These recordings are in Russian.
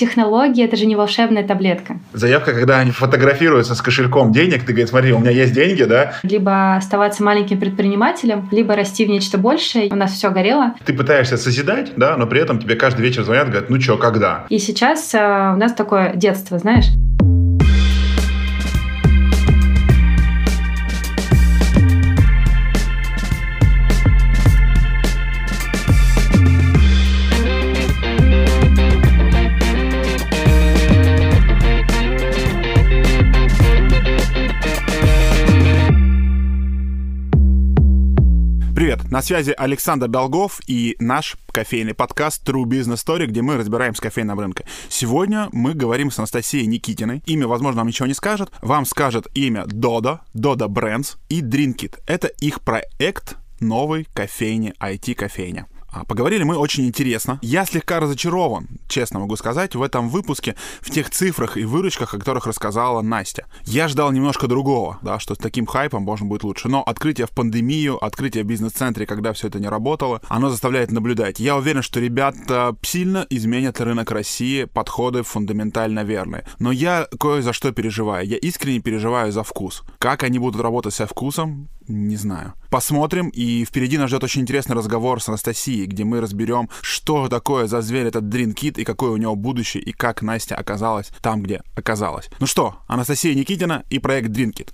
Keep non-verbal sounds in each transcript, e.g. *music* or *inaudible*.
Технология — это же не волшебная таблетка. Заявка, когда они фотографируются с кошельком денег, ты говоришь, смотри, у меня есть деньги, да? Либо оставаться маленьким предпринимателем, либо расти в нечто большее. У нас все горело. Ты пытаешься созидать, да, но при этом тебе каждый вечер звонят, говорят, ну что, когда? И сейчас э, у нас такое детство, знаешь? На связи Александр Долгов и наш кофейный подкаст True Business Story, где мы разбираем с кофейным рынком. Сегодня мы говорим с Анастасией Никитиной. Имя, возможно, вам ничего не скажет. Вам скажет имя Дода, Дода Brands и Drinkit. Это их проект новой кофейни, IT-кофейня. А, поговорили мы очень интересно. Я слегка разочарован, честно могу сказать, в этом выпуске, в тех цифрах и выручках, о которых рассказала Настя. Я ждал немножко другого, да, что с таким хайпом можно будет лучше. Но открытие в пандемию, открытие в бизнес-центре, когда все это не работало, оно заставляет наблюдать. Я уверен, что ребята сильно изменят рынок России, подходы фундаментально верные. Но я кое за что переживаю. Я искренне переживаю за вкус. Как они будут работать со вкусом, не знаю. Посмотрим, и впереди нас ждет очень интересный разговор с Анастасией, где мы разберем, что такое за зверь этот Дринкит и какое у него будущее, и как Настя оказалась там, где оказалась. Ну что, Анастасия Никитина и проект Дринкит.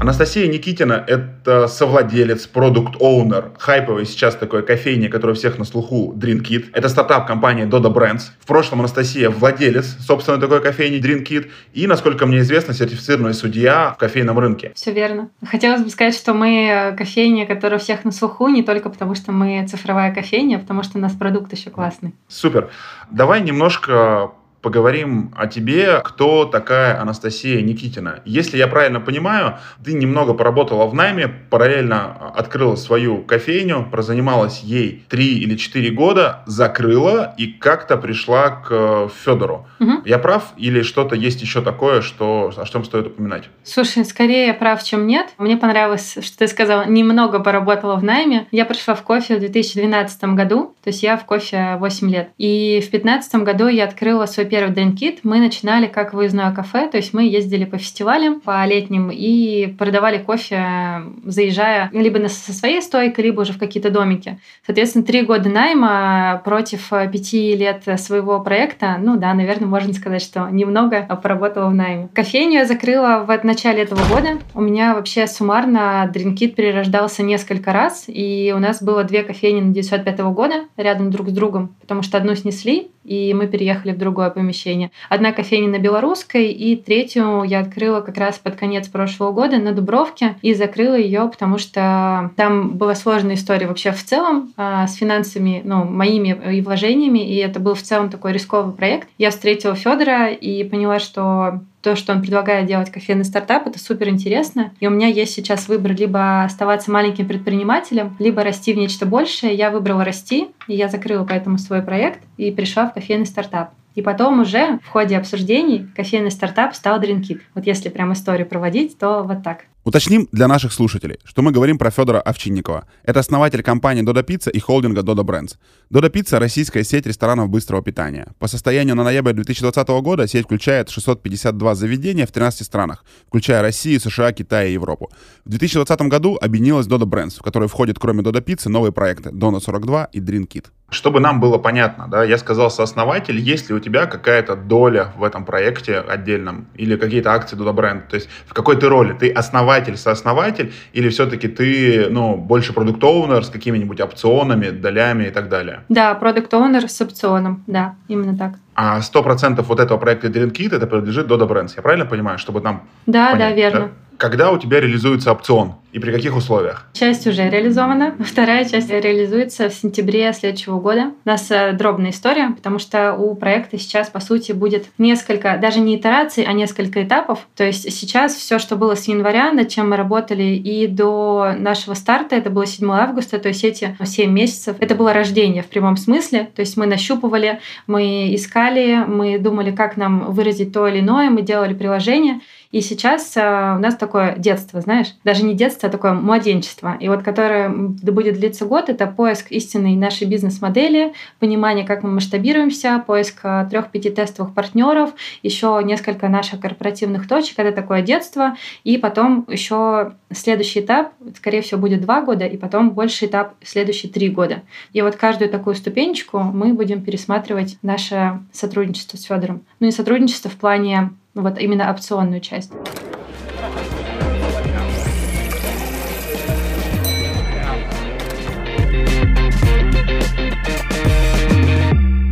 Анастасия Никитина – это совладелец, продукт-оунер, хайповый сейчас такой кофейни, который у всех на слуху Drinkit. Это стартап компании Dodo Brands. В прошлом Анастасия владелец, собственно, такой кофейни Drinkit. И, насколько мне известно, сертифицированный судья в кофейном рынке. Все верно. Хотелось бы сказать, что мы кофейня, которая всех на слуху, не только потому, что мы цифровая кофейня, а потому что у нас продукт еще классный. Супер. Давай немножко поговорим о тебе, кто такая Анастасия Никитина. Если я правильно понимаю, ты немного поработала в найме, параллельно открыла свою кофейню, прозанималась ей три или четыре года, закрыла и как-то пришла к Федору. Угу. Я прав или что-то есть еще такое, что, о чем стоит упоминать? Слушай, скорее я прав, чем нет. Мне понравилось, что ты сказала, немного поработала в найме. Я пришла в кофе в 2012 году, то есть я в кофе 8 лет. И в 2015 году я открыла свой первый дринкит мы начинали как выездное кафе, то есть мы ездили по фестивалям, по летним и продавали кофе, заезжая либо со своей стойкой, либо уже в какие-то домики. Соответственно, три года найма против пяти лет своего проекта, ну да, наверное, можно сказать, что немного поработала в найме. Кофейню я закрыла в начале этого года. У меня вообще суммарно дринкит перерождался несколько раз, и у нас было две кофейни на 905 года рядом друг с другом, потому что одну снесли, и мы переехали в другое помещение. Одна кофейня на Белорусской, и третью я открыла как раз под конец прошлого года на Дубровке, и закрыла ее, потому что там была сложная история вообще в целом а, с финансами, ну, моими и вложениями, и это был в целом такой рисковый проект. Я встретила Федора и поняла, что то, что он предлагает делать кофейный стартап, это супер интересно. И у меня есть сейчас выбор либо оставаться маленьким предпринимателем, либо расти в нечто большее. Я выбрала расти, и я закрыла поэтому свой проект и пришла в кофейный стартап. И потом уже в ходе обсуждений кофейный стартап стал Drinkit. Вот если прям историю проводить, то вот так. Уточним для наших слушателей, что мы говорим про Федора Овчинникова. Это основатель компании Dodo Pizza и холдинга Dodo Brands. Dodo Pizza — российская сеть ресторанов быстрого питания. По состоянию на ноябрь 2020 года сеть включает 652 заведения в 13 странах, включая Россию, США, Китай и Европу. В 2020 году объединилась Dodo Brands, в которой входят кроме Dodo Pizza новые проекты Donut 42 и Dream Kit. Чтобы нам было понятно, да, я сказал сооснователь, есть ли у тебя какая-то доля в этом проекте отдельном или какие-то акции Dodo Brand? То есть в какой ты роли? Ты основатель, сооснователь или все-таки ты, ну, больше продукт-оунер с какими-нибудь опционами, долями и так далее? Да, продукт-оунер с опционом, да, именно так. А сто процентов вот этого проекта Dream Kit это принадлежит Dodo Brands, я правильно понимаю, чтобы там Да, понять, да, верно. Да? Когда у тебя реализуется опцион и при каких условиях? Часть уже реализована, *laughs* вторая часть реализуется в сентябре следующего года. У нас э, дробная история, потому что у проекта сейчас, по сути, будет несколько, даже не итераций, а несколько этапов. То есть сейчас все, что было с января, над чем мы работали и до нашего старта, это было 7 августа, то есть эти 7 месяцев, это было рождение в прямом смысле. То есть мы нащупывали, мы искали, мы думали, как нам выразить то или иное, мы делали приложение. И сейчас э, у нас такое детство, знаешь, даже не детство, а такое младенчество. И вот которое будет длиться год, это поиск истинной нашей бизнес-модели, понимание, как мы масштабируемся, поиск э, трех-пяти тестовых партнеров, еще несколько наших корпоративных точек. Это такое детство. И потом еще следующий этап, скорее всего, будет два года, и потом больше этап следующие три года. И вот каждую такую ступенечку мы будем пересматривать наше сотрудничество с Федором. Ну и сотрудничество в плане вот именно опционную часть.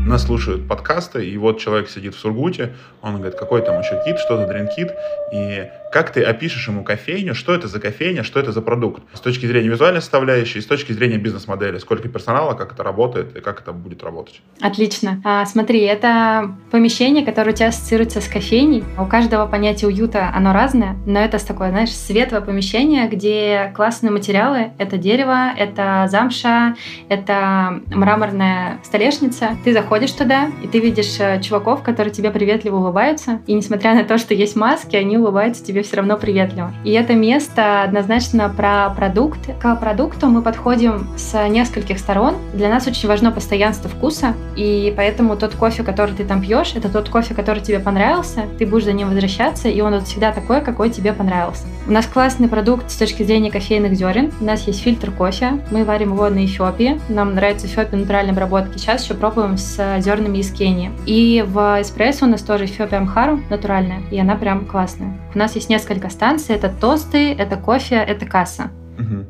Нас слушают подкасты, и вот человек сидит в Сургуте, он говорит, какой там еще кит, что за дринкит, и как ты опишешь ему кофейню, что это за кофейня, что это за продукт? С точки зрения визуальной составляющей, с точки зрения бизнес-модели, сколько персонала, как это работает и как это будет работать? Отлично. А, смотри, это помещение, которое у тебя ассоциируется с кофейней. У каждого понятие уюта, оно разное, но это такое, знаешь, светлое помещение, где классные материалы. Это дерево, это замша, это мраморная столешница. Ты заходишь туда, и ты видишь э, чуваков, которые тебе приветливо улыбаются. И несмотря на то, что есть маски, они улыбаются тебе все равно приветливо. И это место однозначно про продукт. К продукту мы подходим с нескольких сторон. Для нас очень важно постоянство вкуса, и поэтому тот кофе, который ты там пьешь, это тот кофе, который тебе понравился, ты будешь за ним возвращаться, и он вот всегда такой, какой тебе понравился. У нас классный продукт с точки зрения кофейных зерен. У нас есть фильтр кофе, мы варим его на Эфиопии. Нам нравится Эфиопия натуральной обработки. Сейчас еще пробуем с зернами из Кении. И в эспрессо у нас тоже Эфиопия Амхару натуральная, и она прям классная. У нас есть есть несколько станций. Это тосты, это кофе, это касса.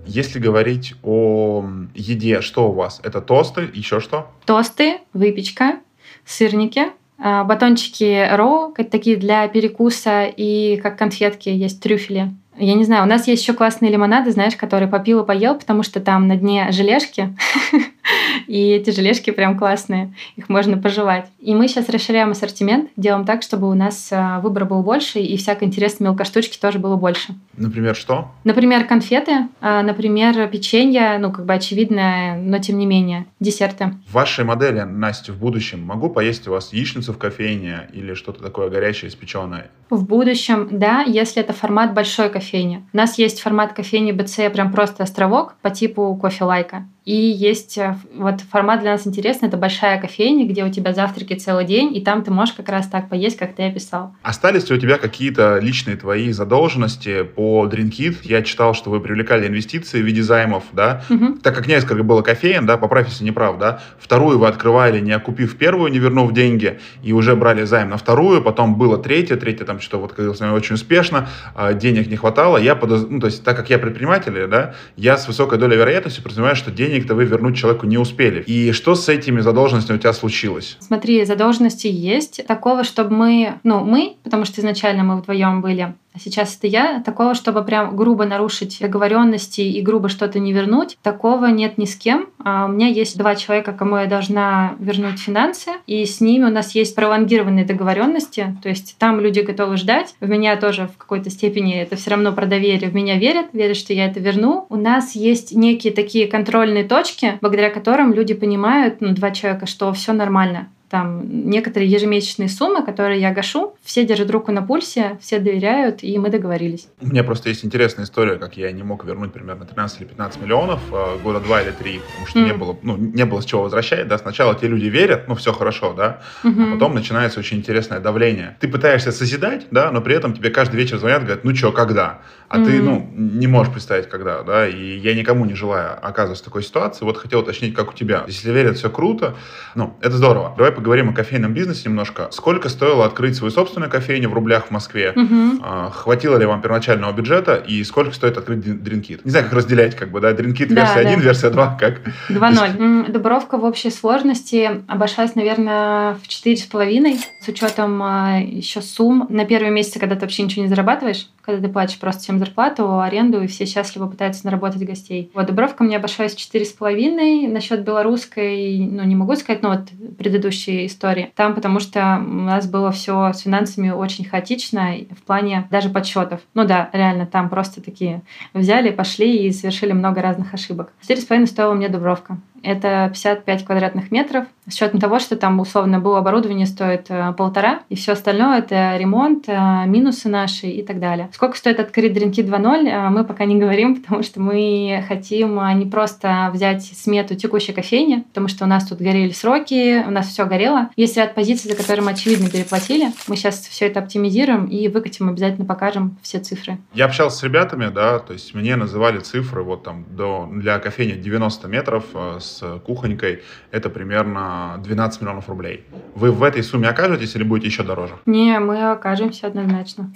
Если говорить о еде, что у вас? Это тосты, еще что? Тосты, выпечка, сырники, а, батончики роу, такие для перекуса, и как конфетки есть трюфели. Я не знаю, у нас есть еще классные лимонады, знаешь, которые попил и поел, потому что там на дне желешки, *laughs* и эти желешки прям классные, их можно пожевать. И мы сейчас расширяем ассортимент, делаем так, чтобы у нас а, выбор был больше, и всякой интересной мелкоштучки тоже было больше. Например, что? Например, конфеты, а, например, печенье, ну, как бы очевидное, но тем не менее, десерты. В вашей модели, Настя, в будущем могу поесть у вас яичницу в кофейне или что-то такое горячее, испеченное? В будущем, да, если это формат большой кофейни. У нас есть формат кофейни БЦ, прям просто островок по типу кофе лайка. И есть э, вот формат для нас интересный, это большая кофейня, где у тебя завтраки целый день, и там ты можешь как раз так поесть, как ты описал. Остались ли у тебя какие-то личные твои задолженности по DreamKit? Я читал, что вы привлекали инвестиции в виде займов, да? Угу. Так как несколько было кофеен, да, поправь, если не прав, да? Вторую вы открывали, не окупив первую, не вернув деньги, и уже брали займ на вторую, потом было третья, третья там что-то вот как очень успешно, а денег не хватало. Я подоз... ну, то есть, так как я предприниматель, да, я с высокой долей вероятности подразумеваю, что денег денег-то вы вернуть человеку не успели. И что с этими задолженностями у тебя случилось? Смотри, задолженности есть. Такого, чтобы мы, ну, мы, потому что изначально мы вдвоем были, сейчас это я, такого, чтобы прям грубо нарушить договоренности и грубо что-то не вернуть, такого нет ни с кем. А у меня есть два человека, кому я должна вернуть финансы, и с ними у нас есть пролонгированные договоренности, то есть там люди готовы ждать. В меня тоже в какой-то степени это все равно про доверие. В меня верят, верят, что я это верну. У нас есть некие такие контрольные точки, благодаря которым люди понимают, ну, два человека, что все нормально там некоторые ежемесячные суммы, которые я гашу, все держат руку на пульсе, все доверяют, и мы договорились. У меня просто есть интересная история, как я не мог вернуть примерно 13 или 15 миллионов э, года два или три, потому что mm. не было, ну, не было с чего возвращать, да, сначала те люди верят, ну, все хорошо, да, mm-hmm. а потом начинается очень интересное давление. Ты пытаешься созидать, да, но при этом тебе каждый вечер звонят, говорят, ну, что, когда? А mm-hmm. ты, ну, не можешь представить, когда, да, и я никому не желаю оказываться в такой ситуации, вот хотел уточнить, как у тебя. Если верят, все круто, ну, это здорово. Давай поговорим о кофейном бизнесе немножко. Сколько стоило открыть свою собственную кофейню в рублях в Москве? Угу. А, хватило ли вам первоначального бюджета? И сколько стоит открыть дринкит? Не знаю, как разделять, как бы, да, дринкит да, версия да. 1, версия 2, как? 2.0. Дубровка в общей сложности обошлась, наверное, в 4,5 с учетом а, еще сумм. На первые месяцы, когда ты вообще ничего не зарабатываешь, когда ты платишь просто всем зарплату, аренду, и все счастливо пытаются наработать гостей. Вот Дубровка мне обошлась 4,5. Насчет белорусской, ну, не могу сказать, но вот предыдущей истории. Там потому что у нас было все с финансами очень хаотично в плане даже подсчетов. Ну да, реально, там просто такие взяли, пошли и совершили много разных ошибок. 4,5 стоила мне Дубровка. Это 55 квадратных метров. С учетом того, что там условно было оборудование стоит э, полтора, и все остальное это ремонт, э, минусы наши и так далее. Сколько стоит открыть Дринки 2.0, мы пока не говорим, *laughs* потому что мы хотим не просто взять смету текущей кофейни, потому что у нас тут горели сроки, у нас все горело. Есть ряд позиций, за которые мы очевидно переплатили. Мы сейчас все это оптимизируем и выкатим, обязательно покажем все цифры. Я общался с ребятами, да, то есть мне называли цифры вот там до, для кофейни 90 метров э, с кухонькой, это примерно 12 миллионов рублей. Вы в этой сумме окажетесь или будете еще дороже? Не, мы окажемся однозначно.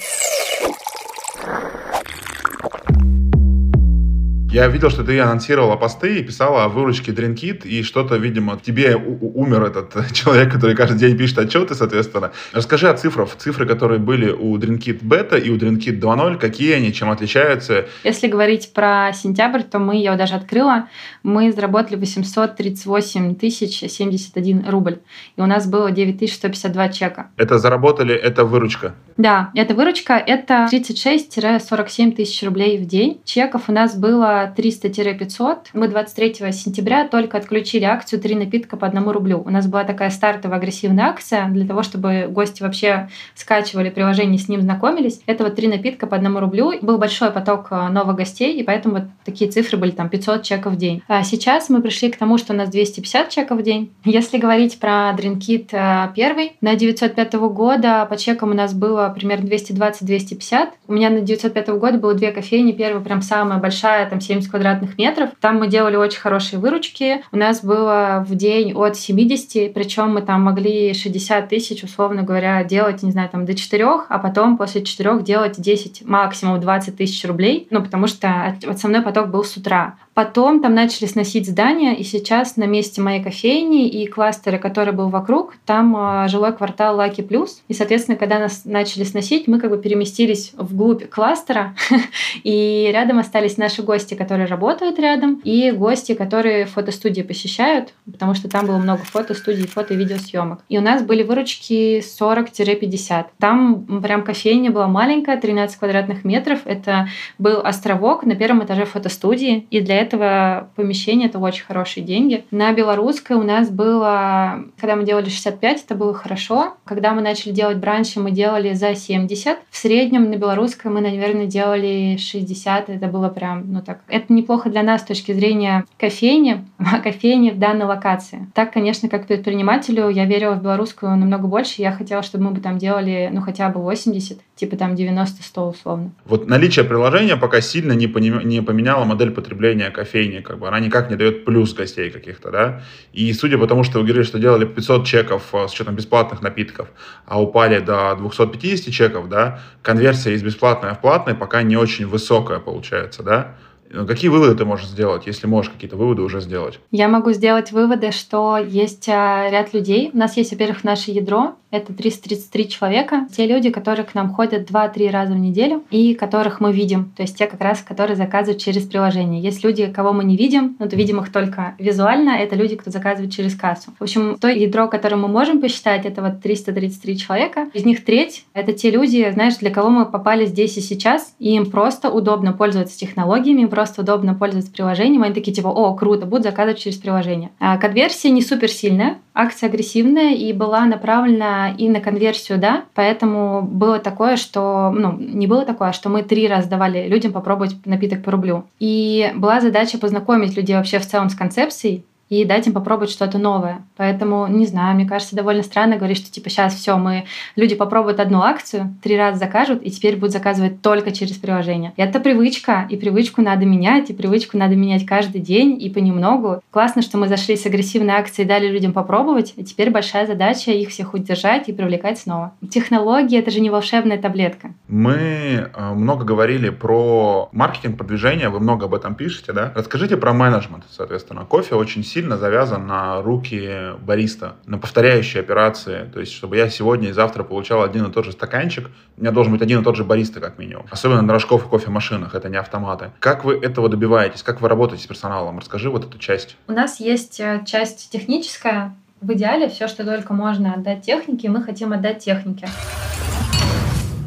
Я видел, что ты анонсировала посты и писала о выручке DreamKit, и что-то, видимо, тебе умер этот *laughs* человек, который каждый день пишет отчеты, соответственно. Расскажи о цифрах. Цифры, которые были у DreamKit Beta и у DreamKit 2.0, какие они, чем отличаются? Если говорить про сентябрь, то мы, я его даже открыла, мы заработали 838 тысяч 71 рубль. И у нас было 9152 чека. Это заработали, это выручка? Да, это выручка, это 36-47 тысяч рублей в день. Чеков у нас было 300-500. Мы 23 сентября только отключили акцию «Три напитка по одному рублю». У нас была такая стартовая агрессивная акция для того, чтобы гости вообще скачивали приложение, с ним знакомились. Это вот «Три напитка по одному рублю». Был большой поток э, новых гостей, и поэтому вот такие цифры были там 500 чеков в день. А сейчас мы пришли к тому, что у нас 250 чеков в день. *laughs* Если говорить про Drinkit э, первый, на 905 года по чекам у нас было примерно 220-250. У меня на 905 года было две кофейни. Первая прям самая большая, там 70 квадратных метров. Там мы делали очень хорошие выручки. У нас было в день от 70, причем мы там могли 60 тысяч, условно говоря, делать, не знаю, там до 4, а потом после 4 делать 10, максимум 20 тысяч рублей. Ну, потому что основной поток был с утра. Потом там начали сносить здания, и сейчас на месте моей кофейни и кластера, который был вокруг, там э, жилой квартал Лаки Плюс. И, соответственно, когда нас начали сносить, мы как бы переместились вглубь кластера, *laughs* и рядом остались наши гости, которые работают рядом, и гости, которые фотостудии посещают, потому что там было много фотостудий, фото и видеосъемок. И у нас были выручки 40-50. Там прям кофейня была маленькая, 13 квадратных метров. Это был островок на первом этаже фотостудии, и для этого помещения это очень хорошие деньги. На белорусской у нас было, когда мы делали 65, это было хорошо. Когда мы начали делать бранчи, мы делали за 70. В среднем на белорусской мы, наверное, делали 60. Это было прям, ну так, это неплохо для нас с точки зрения кофейни, *laughs* а кофейни в данной локации. Так, конечно, как предпринимателю я верила в белорусскую намного больше. Я хотела, чтобы мы бы там делали, ну, хотя бы 80, типа там 90-100 условно. Вот наличие приложения пока сильно не, поним... не поменяло модель потребления кофейни, как бы она никак не дает плюс гостей каких-то, да. И судя по тому, что вы говорили, что делали 500 чеков э, с учетом бесплатных напитков, а упали до 250 чеков, да, конверсия из бесплатной в платной пока не очень высокая получается, да. Ну, какие выводы ты можешь сделать, если можешь какие-то выводы уже сделать? Я могу сделать выводы, что есть а, ряд людей. У нас есть, во-первых, наше ядро, это 333 человека. Те люди, которые к нам ходят 2-3 раза в неделю и которых мы видим. То есть те как раз, которые заказывают через приложение. Есть люди, кого мы не видим, но то видим их только визуально. Это люди, кто заказывает через кассу. В общем, то ядро, которое мы можем посчитать, это вот 333 человека. Из них треть — это те люди, знаешь, для кого мы попали здесь и сейчас, и им просто удобно пользоваться технологиями, им просто удобно пользоваться приложением. Они такие типа, о, круто, буду заказывать через приложение. А конверсия не супер сильная, акция агрессивная и была направлена и на конверсию, да, поэтому было такое, что, ну, не было такое, что мы три раза давали людям попробовать напиток по рублю. И была задача познакомить людей вообще в целом с концепцией, и дать им попробовать что-то новое. Поэтому, не знаю, мне кажется, довольно странно говорить, что типа сейчас все, мы люди попробуют одну акцию, три раза закажут, и теперь будут заказывать только через приложение. Это привычка, и привычку надо менять, и привычку надо менять каждый день и понемногу. Классно, что мы зашли с агрессивной акцией, дали людям попробовать, и теперь большая задача их всех удержать и привлекать снова. Технологии — это же не волшебная таблетка. Мы э, много говорили про маркетинг, продвижение, вы много об этом пишете, да? Расскажите про менеджмент, соответственно. Кофе очень сильно сильно завязан на руки бариста, на повторяющие операции. То есть, чтобы я сегодня и завтра получал один и тот же стаканчик, у меня должен быть один и тот же бариста, как минимум. Особенно на рожков и кофемашинах, это не автоматы. Как вы этого добиваетесь? Как вы работаете с персоналом? Расскажи вот эту часть. У нас есть э, часть техническая. В идеале все, что только можно отдать технике, мы хотим отдать технике.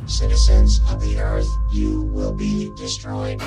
Citizens of the Earth, you will be destroyed.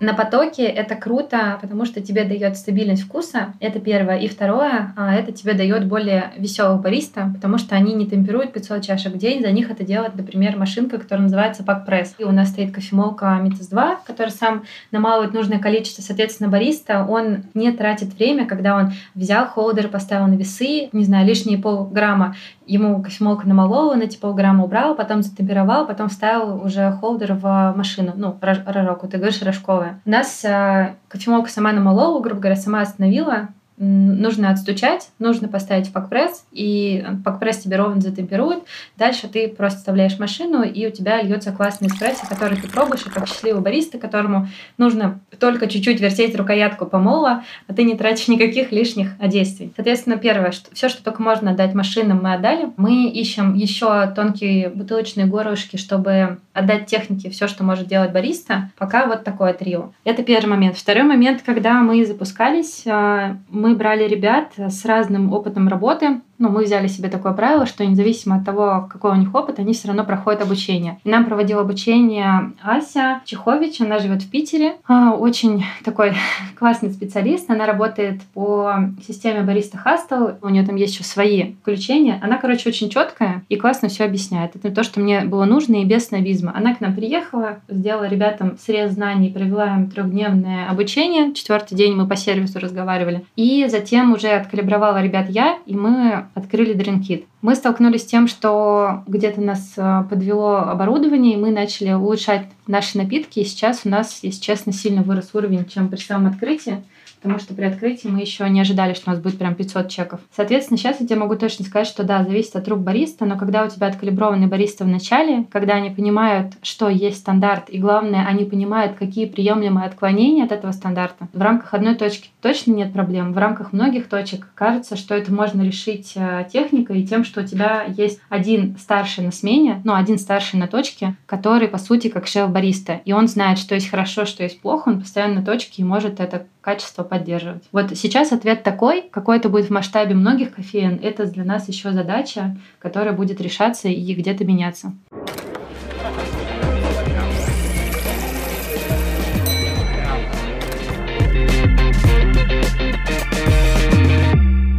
На потоке это круто, потому что тебе дает стабильность вкуса, это первое. И второе, а, это тебе дает более веселого бариста, потому что они не темперуют 500 чашек в день, за них это делает, например, машинка, которая называется Pack Press. И у нас стоит кофемолка Mitas 2, который сам намалывает нужное количество, соответственно, бариста, он не тратит время, когда он взял холдер, поставил на весы, не знаю, лишние полграмма, ему кофемолка намолола, на эти полграмма убрал, потом затемперовал, потом вставил уже холдер в машину, ну, рожок, ты говоришь, рожковая. У нас э, кофемолка сама намолола, грубо говоря, сама остановила, нужно отстучать, нужно поставить пакпресс, и пакпресс тебе ровно затемперует. Дальше ты просто вставляешь машину, и у тебя льется классный эспрессо, который ты пробуешь, и как счастливый бариста, которому нужно только чуть-чуть вертеть рукоятку помола, а ты не тратишь никаких лишних действий. Соответственно, первое, что все, что только можно отдать машинам, мы отдали. Мы ищем еще тонкие бутылочные горлышки, чтобы отдать технике все, что может делать бариста. Пока вот такое трио. Это первый момент. Второй момент, когда мы запускались, а, мы мы брали ребят с разным опытом работы, ну, мы взяли себе такое правило, что независимо от того, какой у них опыт, они все равно проходят обучение. И нам проводил обучение Ася Чехович, она живет в Питере. А, очень такой *laughs* классный специалист. Она работает по системе Бариста Хастел. У нее там есть еще свои включения. Она, короче, очень четкая и классно все объясняет. Это то, что мне было нужно и без снобизма. Она к нам приехала, сделала ребятам срез знаний, провела им трехдневное обучение. Четвертый день мы по сервису разговаривали. И затем уже откалибровала ребят я, и мы открыли DrinkKit. Мы столкнулись с тем, что где-то нас э, подвело оборудование, и мы начали улучшать наши напитки, и сейчас у нас, если честно, сильно вырос уровень, чем при самом открытии потому что при открытии мы еще не ожидали, что у нас будет прям 500 чеков. Соответственно, сейчас я тебе могу точно сказать, что да, зависит от рук бариста, но когда у тебя откалиброванный бариста в начале, когда они понимают, что есть стандарт, и главное, они понимают, какие приемлемые отклонения от этого стандарта, в рамках одной точки точно нет проблем. В рамках многих точек кажется, что это можно решить э, техникой и тем, что у тебя есть один старший на смене, ну, один старший на точке, который, по сути, как шеф-бариста. И он знает, что есть хорошо, что есть плохо, он постоянно на точке и может это качество поддерживать. Вот сейчас ответ такой, какой это будет в масштабе многих кофеин, это для нас еще задача, которая будет решаться и где-то меняться.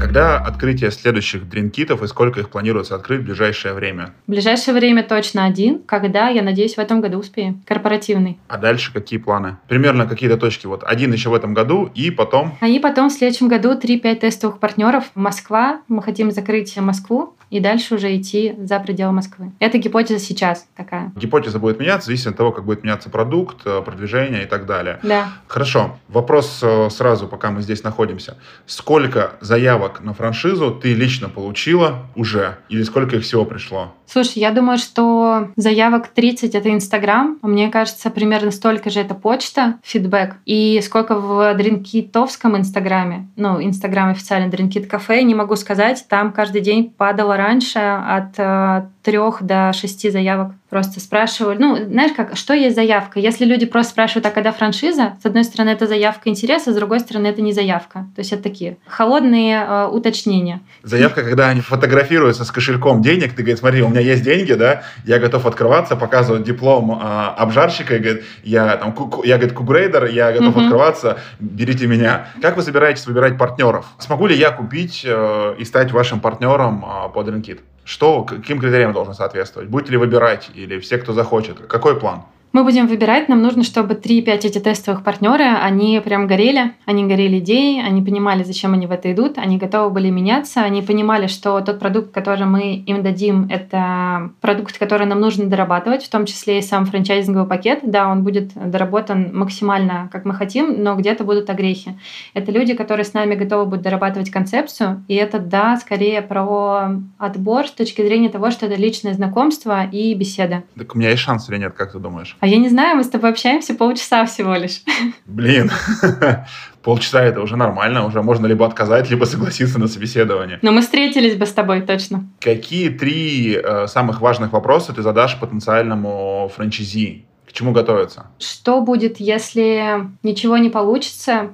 Когда открытие следующих дринкитов и сколько их планируется открыть в ближайшее время? В ближайшее время точно один, когда, я надеюсь, в этом году успеем. Корпоративный. А дальше какие планы? Примерно какие-то точки. Вот один еще в этом году и потом? А и потом в следующем году 3-5 тестовых партнеров. Москва. Мы хотим закрыть Москву и дальше уже идти за пределы Москвы. Это гипотеза сейчас такая. Гипотеза будет меняться, зависит от того, как будет меняться продукт, э, продвижение и так далее. Да. Хорошо. Вопрос э, сразу, пока мы здесь находимся. Сколько заявок на франшизу ты лично получила уже? Или сколько их всего пришло? Слушай, я думаю, что заявок 30 — это Инстаграм. Мне кажется, примерно столько же это почта, фидбэк. И сколько в Дринкитовском Инстаграме, ну, Инстаграм официально Дринкит Кафе, не могу сказать. Там каждый день падало раньше от э, трех до шести заявок. Просто спрашивали, ну, знаешь как, что есть заявка? Если люди просто спрашивают, а когда франшиза, с одной стороны, это заявка интереса, с другой стороны, это не заявка. То есть это такие холодные э, уточнения. Заявка, когда они фотографируются с кошельком денег, ты говоришь, смотри, у меня есть деньги, да, я готов открываться, показывать диплом э, обжарщика, и говорит, я там, я, говорит, кугрейдер, я готов uh-huh. открываться, берите меня. Как вы собираетесь выбирать партнеров? Смогу ли я купить э, и стать вашим партнером э, под Ренкит? Что, каким критериям должен соответствовать? Будете ли выбирать или все, кто захочет? Какой план? Мы будем выбирать, нам нужно, чтобы 3-5 эти тестовых партнера, они прям горели, они горели идеей, они понимали, зачем они в это идут, они готовы были меняться, они понимали, что тот продукт, который мы им дадим, это продукт, который нам нужно дорабатывать, в том числе и сам франчайзинговый пакет. Да, он будет доработан максимально, как мы хотим, но где-то будут огрехи. Это люди, которые с нами готовы будут дорабатывать концепцию, и это, да, скорее про отбор с точки зрения того, что это личное знакомство и беседа. Так у меня есть шанс или нет, как ты думаешь? А я не знаю, мы с тобой общаемся полчаса всего лишь. Блин, *laughs* полчаса это уже нормально, уже можно либо отказать, либо согласиться на собеседование. Но мы встретились бы с тобой точно. Какие три э, самых важных вопроса ты задашь потенциальному франчайзи? К чему готовиться? Что будет, если ничего не получится?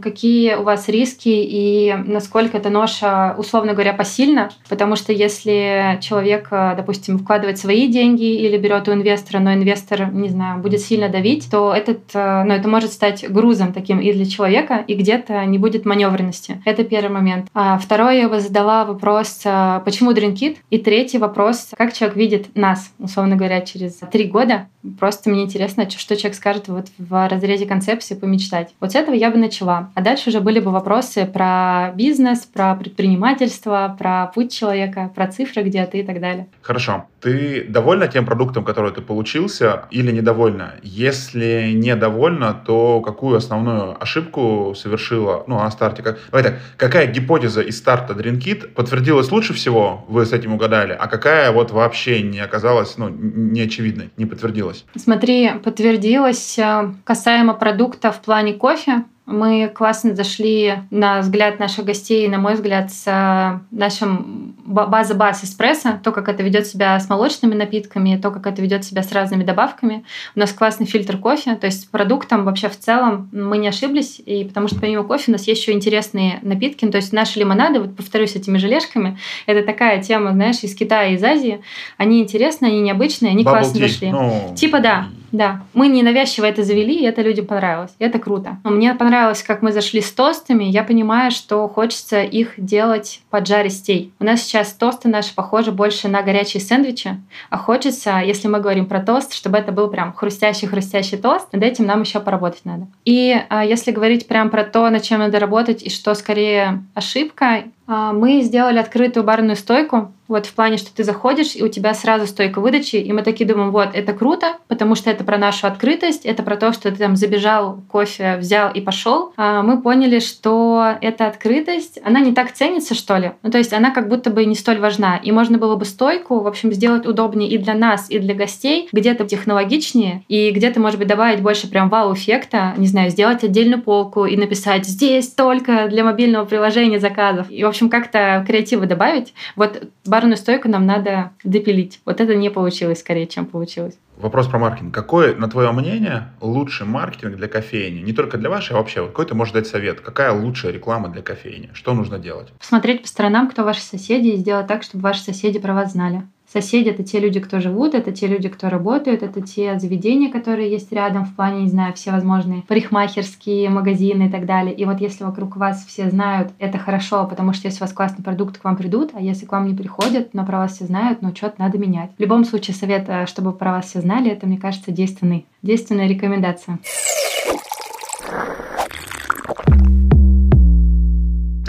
Какие у вас риски и насколько эта ноша, условно говоря, посильна? Потому что если человек, допустим, вкладывает свои деньги или берет у инвестора, но инвестор, не знаю, будет сильно давить, то этот, ну, это может стать грузом таким и для человека, и где-то не будет маневренности. Это первый момент. А второе, я бы задала вопрос, а, почему Drinkit? И третий вопрос, как человек видит нас, условно говоря, через три года? Просто мне интересно, что человек скажет вот в разрезе концепции помечтать. Вот с этого я бы начала. А дальше уже были бы вопросы про бизнес, про предпринимательство, про путь человека, про цифры где-то и так далее. Хорошо. Ты довольна тем продуктом, который ты получился, или недовольна? Если недовольна, то какую основную ошибку совершила ну, на старте? Как... Давай так, какая гипотеза из старта DreamKit подтвердилась лучше всего, вы с этим угадали, а какая вот вообще не оказалась ну, неочевидной, не подтвердилась? Смотри, подтвердилась э, касаемо продукта в плане кофе. Мы классно зашли на взгляд наших гостей, на мой взгляд, с э, нашим база баз эспрессо, то, как это ведет себя с молочными напитками, то, как это ведет себя с разными добавками. У нас классный фильтр кофе, то есть с продуктом вообще в целом мы не ошиблись, и потому что помимо кофе у нас есть еще интересные напитки, ну, то есть наши лимонады, вот повторюсь, этими желешками, это такая тема, знаешь, из Китая, из Азии, они интересные, они необычные, они Bubble классно tea. зашли. Ну... Типа да, да. Мы ненавязчиво это завели, и это людям понравилось, и это круто. Но мне понравилось как мы зашли с тостами. Я понимаю, что хочется их делать поджаристей. У нас сейчас тосты наши похожи больше на горячие сэндвичи, а хочется, если мы говорим про тост, чтобы это был прям хрустящий-хрустящий тост. Над этим нам еще поработать надо. И а, если говорить прям про то, над чем надо работать и что скорее ошибка, мы сделали открытую барную стойку, вот в плане, что ты заходишь, и у тебя сразу стойка выдачи, и мы такие думаем, вот, это круто, потому что это про нашу открытость, это про то, что ты там забежал, кофе взял и пошел. А мы поняли, что эта открытость, она не так ценится, что ли. Ну, то есть она как будто бы не столь важна. И можно было бы стойку, в общем, сделать удобнее и для нас, и для гостей, где-то технологичнее, и где-то, может быть, добавить больше прям вау-эффекта, не знаю, сделать отдельную полку и написать «здесь только для мобильного приложения заказов». И, в общем, как-то креатива добавить. Вот барную стойку нам надо допилить. Вот это не получилось скорее, чем получилось. Вопрос про маркетинг. Какой, на твое мнение, лучший маркетинг для кофейни? Не только для вашей, а вообще, вот какой ты можешь дать совет? Какая лучшая реклама для кофейни? Что нужно делать? Посмотреть по сторонам, кто ваши соседи, и сделать так, чтобы ваши соседи про вас знали. Соседи — это те люди, кто живут, это те люди, кто работают, это те заведения, которые есть рядом в плане, не знаю, все возможные парикмахерские, магазины и так далее. И вот если вокруг вас все знают, это хорошо, потому что если у вас классный продукт, к вам придут, а если к вам не приходят, но про вас все знают, ну что-то надо менять. В любом случае, совет, э, чтобы про вас все знали, это, мне кажется, действенный. Действенная рекомендация.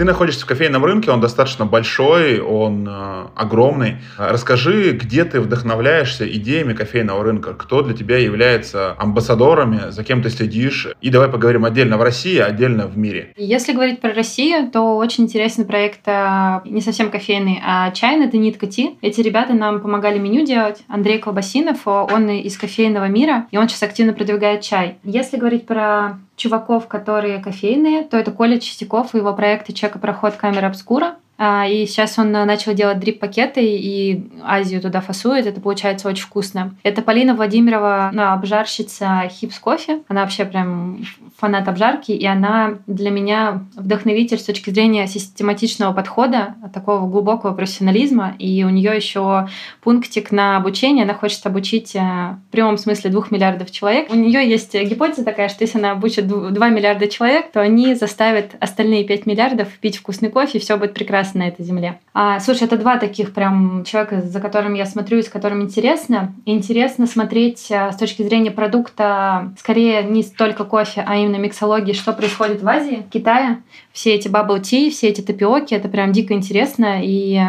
Ты находишься в кофейном рынке, он достаточно большой, он э, огромный. Расскажи, где ты вдохновляешься идеями кофейного рынка? Кто для тебя является амбассадорами, за кем ты следишь? И давай поговорим отдельно в России, отдельно в мире. Если говорить про Россию, то очень интересный проект э, не совсем кофейный, а чайный, это Нитка Ти. Эти ребята нам помогали меню делать. Андрей Колбасинов, он из кофейного мира, и он сейчас активно продвигает чай. Если говорить про чуваков, которые кофейные, то это Коля Чистяков и его проекты «Чекопроход камера обскура». А, и сейчас он начал делать дрип-пакеты и Азию туда фасует. Это получается очень вкусно. Это Полина Владимирова, ну, обжарщица хипс кофе. Она вообще прям фанат обжарки, и она для меня вдохновитель с точки зрения систематичного подхода, такого глубокого профессионализма. И у нее еще пунктик на обучение. Она хочет обучить э, в прямом смысле двух миллиардов человек. У нее есть гипотеза такая, что если она обучит 2 миллиарда человек, то они заставят остальные 5 миллиардов пить вкусный кофе, и все будет прекрасно раз на этой земле. А, слушай, это два таких прям человека, за которым я смотрю и с которым интересно. Интересно смотреть а, с точки зрения продукта скорее не столько кофе, а именно миксологии, что происходит в Азии, в Китае. Все эти bubble tea, все эти тапиоки, это прям дико интересно. И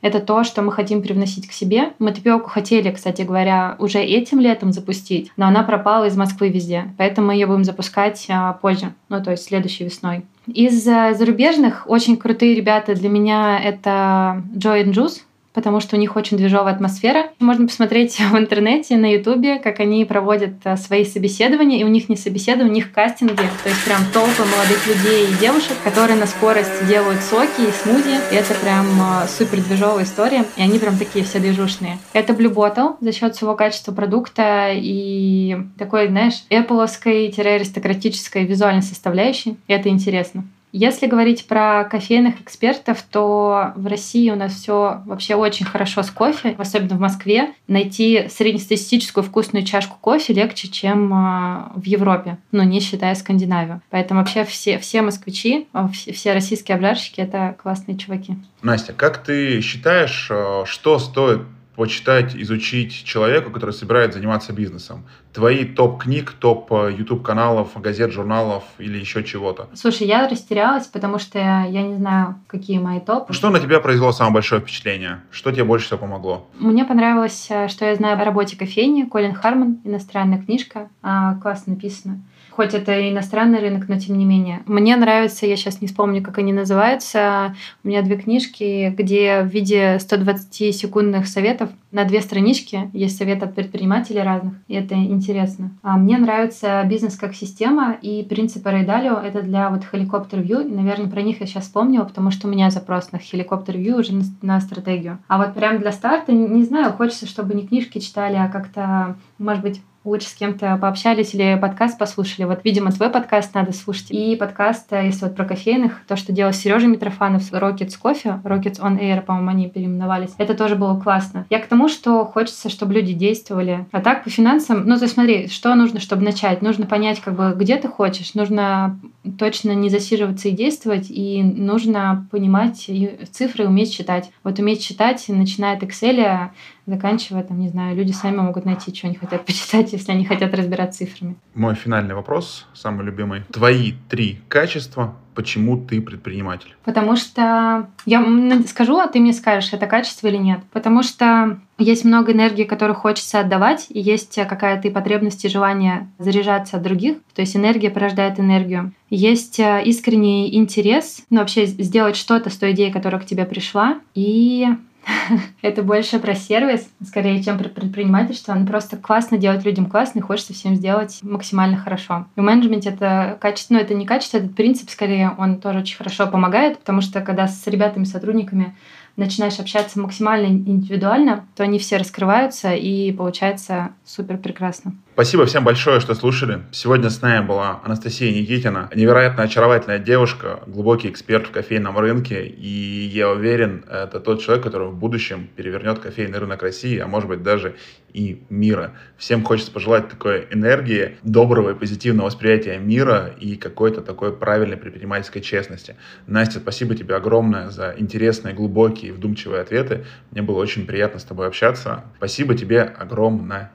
это то, что мы хотим привносить к себе. Мы тапиоку хотели, кстати говоря, уже этим летом запустить, но она пропала из Москвы везде. Поэтому мы ее будем запускать а, позже, ну то есть следующей весной. Из зарубежных очень крутые ребята для меня это Joy and Juice. Потому что у них очень движовая атмосфера. Можно посмотреть в интернете, на ютубе, как они проводят э, свои собеседования, и у них не собеседования, у них кастинги, то есть прям толпы молодых людей и девушек, которые на скорость делают соки и смузи, и это прям э, супер движовая история, и они прям такие все движушные. Это Blue Bottle за счет своего качества продукта и такой, знаешь, Apple-аристократической визуальной составляющей, и это интересно. Если говорить про кофейных экспертов, то в России у нас все вообще очень хорошо с кофе, особенно в Москве. Найти среднестатистическую вкусную чашку кофе легче, чем а, в Европе, но не считая Скандинавию. Поэтому вообще все, все москвичи, а, все российские обжарщики — это классные чуваки. Настя, как ты считаешь, а, что стоит почитать, изучить человеку, который собирается заниматься бизнесом? Твои топ книг, топ YouTube э, каналов, газет, журналов или еще чего-то? Слушай, я растерялась, потому что я не знаю, какие мои топ. Что на тебя произвело самое большое впечатление? Что тебе больше всего помогло? Мне понравилось, э, что я знаю о работе кофейни. Колин Харман, иностранная книжка, а, классно написано хоть это иностранный рынок, но тем не менее. Мне нравится, я сейчас не вспомню, как они называются, у меня две книжки, где в виде 120-секундных советов на две странички есть советы от предпринимателей разных, и это интересно. А мне нравится бизнес как система, и принципы Рейдалио — это для вот View, и, наверное, про них я сейчас вспомнила, потому что у меня запрос на Helicopter View уже на, на стратегию. А вот прям для старта, не знаю, хочется, чтобы не книжки читали, а как-то, может быть, лучше с кем-то пообщались или подкаст послушали. Вот, видимо, твой подкаст надо слушать. И подкаст, э, если вот про кофейных, то, что делал Сережа Митрофанов Rockets Coffee, Rockets on Air, по-моему, они переименовались, это тоже было классно. Я к тому, что хочется, чтобы люди действовали. А так, по финансам, ну, то смотри, что нужно, чтобы начать? Нужно понять, как бы, где ты хочешь, нужно точно не засиживаться и действовать, и нужно понимать цифры, уметь читать. Вот уметь читать, начиная от Excel, заканчивая, там, не знаю, люди сами могут найти, что они хотят почитать, *laughs* если они хотят разбирать цифрами. Мой финальный вопрос, самый любимый. Твои три качества, почему ты предприниматель? Потому что я скажу, а ты мне скажешь, это качество или нет. Потому что есть много энергии, которую хочется отдавать, и есть какая-то потребность и желание заряжаться от других. То есть энергия порождает энергию. Есть э, искренний интерес, ну, вообще сделать что-то с той идеей, которая к тебе пришла. И *laughs* это больше про сервис, скорее, чем про предпринимательство. Ну, просто классно делать людям классно, и хочется всем сделать максимально хорошо. И в это качество, ну, это не качество, этот принцип, скорее, он тоже очень хорошо помогает, потому что когда с ребятами, сотрудниками начинаешь общаться максимально индивидуально, то они все раскрываются, и получается супер прекрасно. Спасибо всем большое, что слушали. Сегодня с нами была Анастасия Никитина, невероятно очаровательная девушка, глубокий эксперт в кофейном рынке, и я уверен, это тот человек, который в будущем перевернет кофейный рынок России, а может быть даже и мира. Всем хочется пожелать такой энергии, доброго и позитивного восприятия мира и какой-то такой правильной предпринимательской честности. Настя, спасибо тебе огромное за интересные, глубокие вдумчивые ответы. Мне было очень приятно с тобой общаться. Спасибо тебе огромное.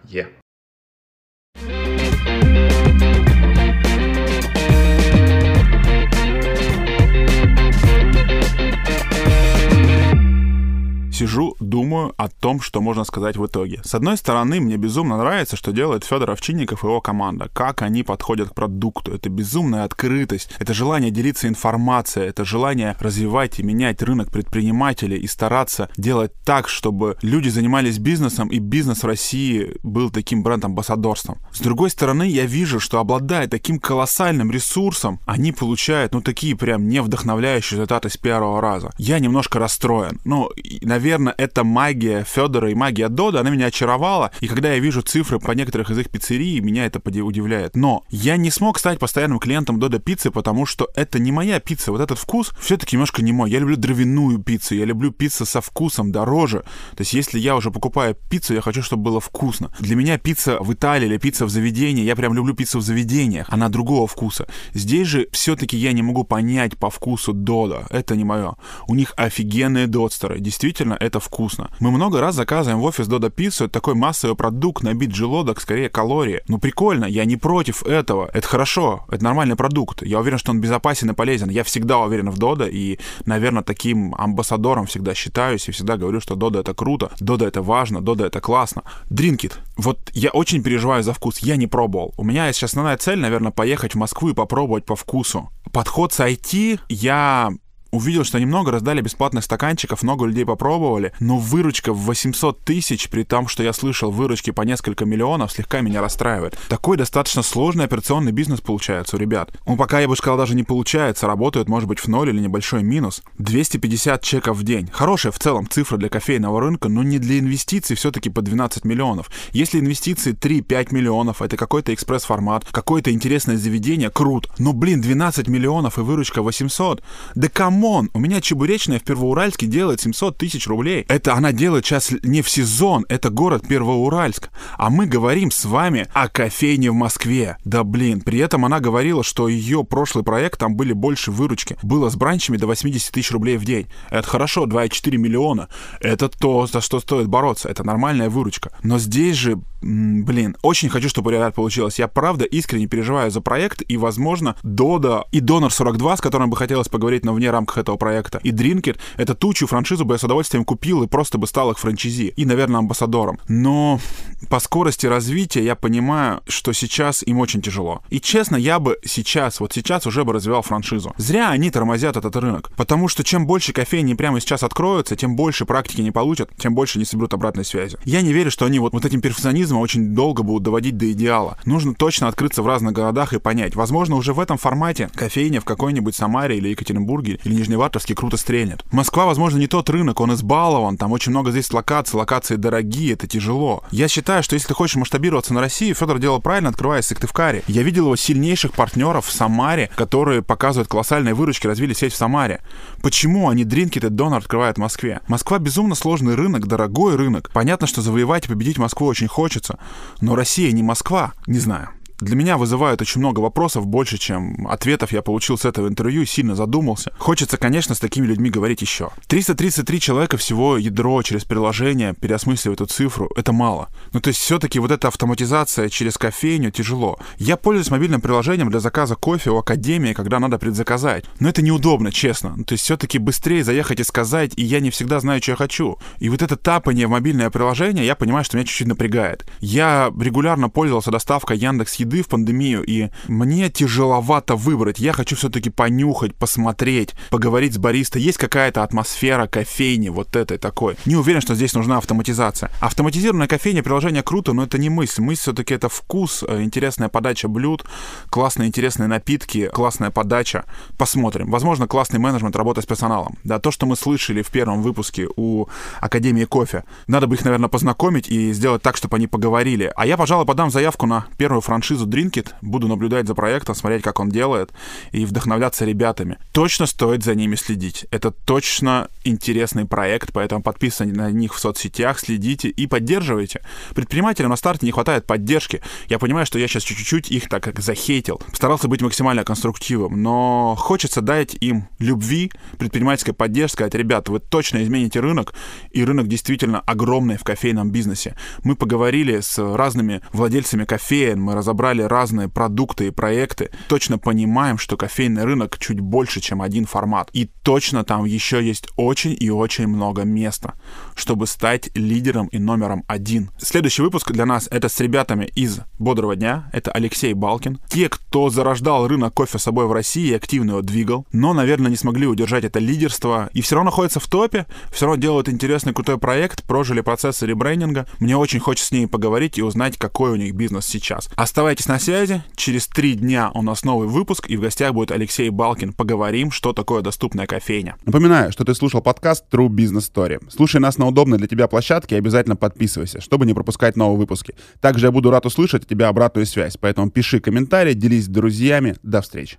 Сижу, думаю о том, что можно сказать в итоге. С одной стороны, мне безумно нравится, что делает Федор Овчинников и его команда. Как они подходят к продукту. Это безумная открытость, это желание делиться информацией, это желание развивать и менять рынок предпринимателей и стараться делать так, чтобы люди занимались бизнесом, и бизнес в России был таким бренд-амбассадорством. С другой стороны, я вижу, что обладая таким колоссальным ресурсом, они получают, ну, такие прям не вдохновляющие результаты с первого раза. Я немножко расстроен. Ну, наверное, наверное, это магия Федора и магия Дода, она меня очаровала. И когда я вижу цифры по некоторых из их пиццерий, меня это удивляет. Но я не смог стать постоянным клиентом Дода пиццы, потому что это не моя пицца. Вот этот вкус все-таки немножко не мой. Я люблю дровяную пиццу, я люблю пиццу со вкусом дороже. То есть если я уже покупаю пиццу, я хочу, чтобы было вкусно. Для меня пицца в Италии или пицца в заведении, я прям люблю пиццу в заведениях, она другого вкуса. Здесь же все-таки я не могу понять по вкусу Дода. Это не мое. У них офигенные додстеры. Действительно, это вкусно. Мы много раз заказываем в офис Дода пиццу, это такой массовый продукт, набить желудок, скорее калории. Ну прикольно, я не против этого, это хорошо, это нормальный продукт. Я уверен, что он безопасен и полезен. Я всегда уверен в Дода и, наверное, таким амбассадором всегда считаюсь и всегда говорю, что Дода это круто, Дода это важно, Дода это классно. Дринкит. Вот я очень переживаю за вкус, я не пробовал. У меня есть основная цель, наверное, поехать в Москву и попробовать по вкусу. Подход с IT я увидел, что немного раздали бесплатных стаканчиков, много людей попробовали, но выручка в 800 тысяч, при том, что я слышал выручки по несколько миллионов, слегка меня расстраивает. Такой достаточно сложный операционный бизнес получается у ребят. Он пока, я бы сказал, даже не получается, работает, может быть, в ноль или небольшой минус. 250 чеков в день. Хорошая в целом цифра для кофейного рынка, но не для инвестиций все-таки по 12 миллионов. Если инвестиции 3-5 миллионов, это какой-то экспресс-формат, какое-то интересное заведение, круто. Но, блин, 12 миллионов и выручка 800. Да come on, у меня чебуречная в Первоуральске делает 700 тысяч рублей. Это она делает сейчас не в сезон, это город Первоуральск. А мы говорим с вами о кофейне в Москве. Да блин, при этом она говорила, что ее прошлый проект, там были больше выручки. Было с бранчами до 80 тысяч рублей в день. Это хорошо, 2,4 миллиона. Это то, за что стоит бороться. Это нормальная выручка. Но здесь же, блин, очень хочу, чтобы ребят получилось. Я правда искренне переживаю за проект, и, возможно, Додо и Донер 42, с которым бы хотелось поговорить, но вне рамках этого проекта, и Drinkit, это ту, чью франшизу бы я с удовольствием купил и просто бы стал их franchisee, и, наверное, амбассадором. Но по скорости развития я понимаю, что сейчас им очень тяжело. И честно, я бы сейчас, вот сейчас уже бы развивал франшизу. Зря они тормозят этот рынок. Потому что чем больше кофейни прямо сейчас откроются, тем больше практики не получат, тем больше не соберут обратной связи. Я не верю, что они вот, вот этим перфекционизмом очень долго будут доводить до идеала. Нужно точно открыться в разных городах и понять. Возможно, уже в этом формате кофейня в какой-нибудь Самаре или Екатеринбурге или Нижневартовске круто стрельнет. Москва, возможно, не тот рынок, он избалован, там очень много здесь локаций, локации дорогие, это тяжело. Я считаю, что если ты хочешь масштабироваться на Россию, Федор делал правильно, открывая Сыктывкаре. Я видел его сильнейших партнеров в Самаре, которые показывают колоссальные выручки, развили сеть в Самаре. Почему они Дринкет и Донор открывают в Москве? Москва безумно сложный рынок, дорогой рынок. Понятно, что завоевать и победить Москву очень хочется, но Россия не Москва, не знаю для меня вызывают очень много вопросов, больше, чем ответов я получил с этого интервью, сильно задумался. Хочется, конечно, с такими людьми говорить еще. 333 человека всего ядро через приложение, переосмысливая эту цифру, это мало. Ну, то есть все-таки вот эта автоматизация через кофейню тяжело. Я пользуюсь мобильным приложением для заказа кофе у Академии, когда надо предзаказать. Но это неудобно, честно. Ну, то есть все-таки быстрее заехать и сказать, и я не всегда знаю, что я хочу. И вот это тапание в мобильное приложение, я понимаю, что меня чуть-чуть напрягает. Я регулярно пользовался доставкой Яндекс Еды в пандемию, и мне тяжеловато выбрать. Я хочу все-таки понюхать, посмотреть, поговорить с бариста. Есть какая-то атмосфера кофейни вот этой такой. Не уверен, что здесь нужна автоматизация. Автоматизированная кофейня, приложение круто, но это не мысль. Мысль все-таки это вкус, э, интересная подача блюд, классные интересные напитки, классная подача. Посмотрим. Возможно, классный менеджмент, работа с персоналом. Да, то, что мы слышали в первом выпуске у Академии кофе. Надо бы их, наверное, познакомить и сделать так, чтобы они поговорили. А я, пожалуй, подам заявку на первую франшизу франшизу Drinkit, буду наблюдать за проектом, смотреть, как он делает, и вдохновляться ребятами. Точно стоит за ними следить. Это точно интересный проект, поэтому подписывайтесь на них в соцсетях, следите и поддерживайте. Предпринимателям на старте не хватает поддержки. Я понимаю, что я сейчас чуть-чуть их так как захейтил. Старался быть максимально конструктивным, но хочется дать им любви, предпринимательской поддержки, сказать, ребят, вы точно измените рынок, и рынок действительно огромный в кофейном бизнесе. Мы поговорили с разными владельцами кофеен, мы разобрали брали разные продукты и проекты, точно понимаем, что кофейный рынок чуть больше, чем один формат. И точно там еще есть очень и очень много места, чтобы стать лидером и номером один. Следующий выпуск для нас это с ребятами из «Бодрого дня». Это Алексей Балкин. Те, кто зарождал рынок кофе с собой в России и активно его двигал, но, наверное, не смогли удержать это лидерство и все равно находятся в топе, все равно делают интересный крутой проект, прожили процессы ребрендинга. Мне очень хочется с ними поговорить и узнать, какой у них бизнес сейчас. Оставайтесь Оставайтесь на связи. Через три дня у нас новый выпуск, и в гостях будет Алексей Балкин. Поговорим, что такое доступная кофейня. Напоминаю, что ты слушал подкаст True Business Story. Слушай нас на удобной для тебя площадке и обязательно подписывайся, чтобы не пропускать новые выпуски. Также я буду рад услышать от тебя обратную связь, поэтому пиши комментарии, делись с друзьями. До встречи.